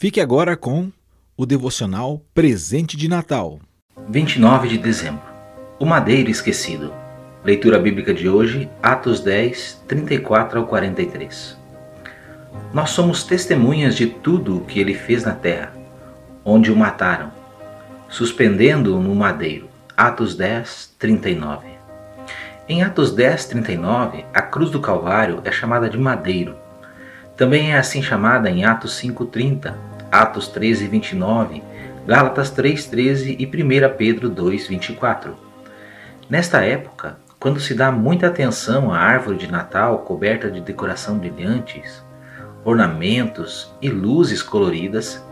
Fique agora com o devocional Presente de Natal. 29 de dezembro. O Madeiro Esquecido. Leitura bíblica de hoje, Atos 10, 34 ao 43. Nós somos testemunhas de tudo o que ele fez na terra, onde o mataram, suspendendo-o no madeiro. Atos 10, 39. Em Atos 10, 39, a cruz do Calvário é chamada de madeiro. Também é assim chamada em Atos 5, 30, Atos 13, 29, Gálatas 3, 13 e 1 Pedro 2, 24. Nesta época, quando se dá muita atenção à árvore de Natal coberta de decoração brilhantes, ornamentos e luzes coloridas,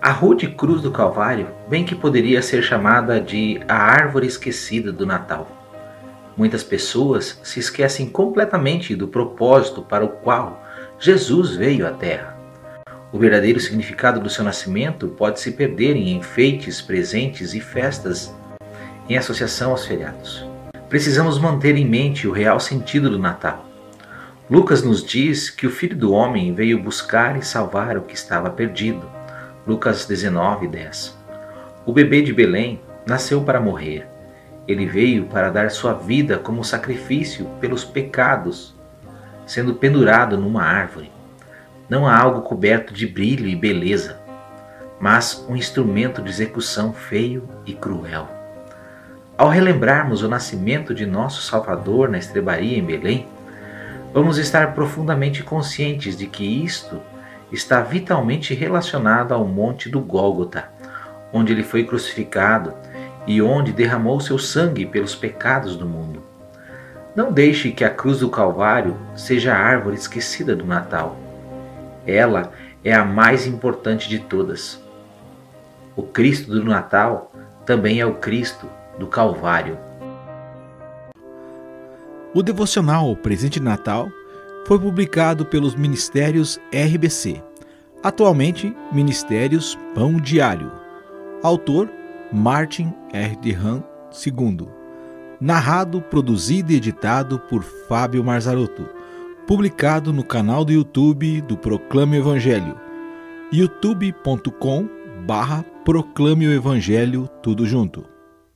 a rude cruz do Calvário bem que poderia ser chamada de a árvore esquecida do Natal. Muitas pessoas se esquecem completamente do propósito para o qual Jesus veio à Terra. O verdadeiro significado do seu nascimento pode se perder em enfeites, presentes e festas em associação aos feriados precisamos manter em mente o real sentido do Natal. Lucas nos diz que o Filho do Homem veio buscar e salvar o que estava perdido. Lucas 19, 10. O bebê de Belém nasceu para morrer. Ele veio para dar sua vida como sacrifício pelos pecados, sendo pendurado numa árvore. Não há algo coberto de brilho e beleza, mas um instrumento de execução feio e cruel. Ao relembrarmos o nascimento de nosso Salvador na estrebaria em Belém, vamos estar profundamente conscientes de que isto está vitalmente relacionado ao monte do Gólgota, onde ele foi crucificado e onde derramou seu sangue pelos pecados do mundo. Não deixe que a cruz do Calvário seja a árvore esquecida do Natal. Ela é a mais importante de todas. O Cristo do Natal também é o Cristo do Calvário. O devocional Presente de Natal foi publicado pelos Ministérios RBC, atualmente Ministérios Pão Diário. Autor Martin R. Dehan II. Narrado, produzido e editado por Fábio Marzarotto. Publicado no canal do YouTube do Proclame o Evangelho. youtube.com barra Proclame o Evangelho tudo junto.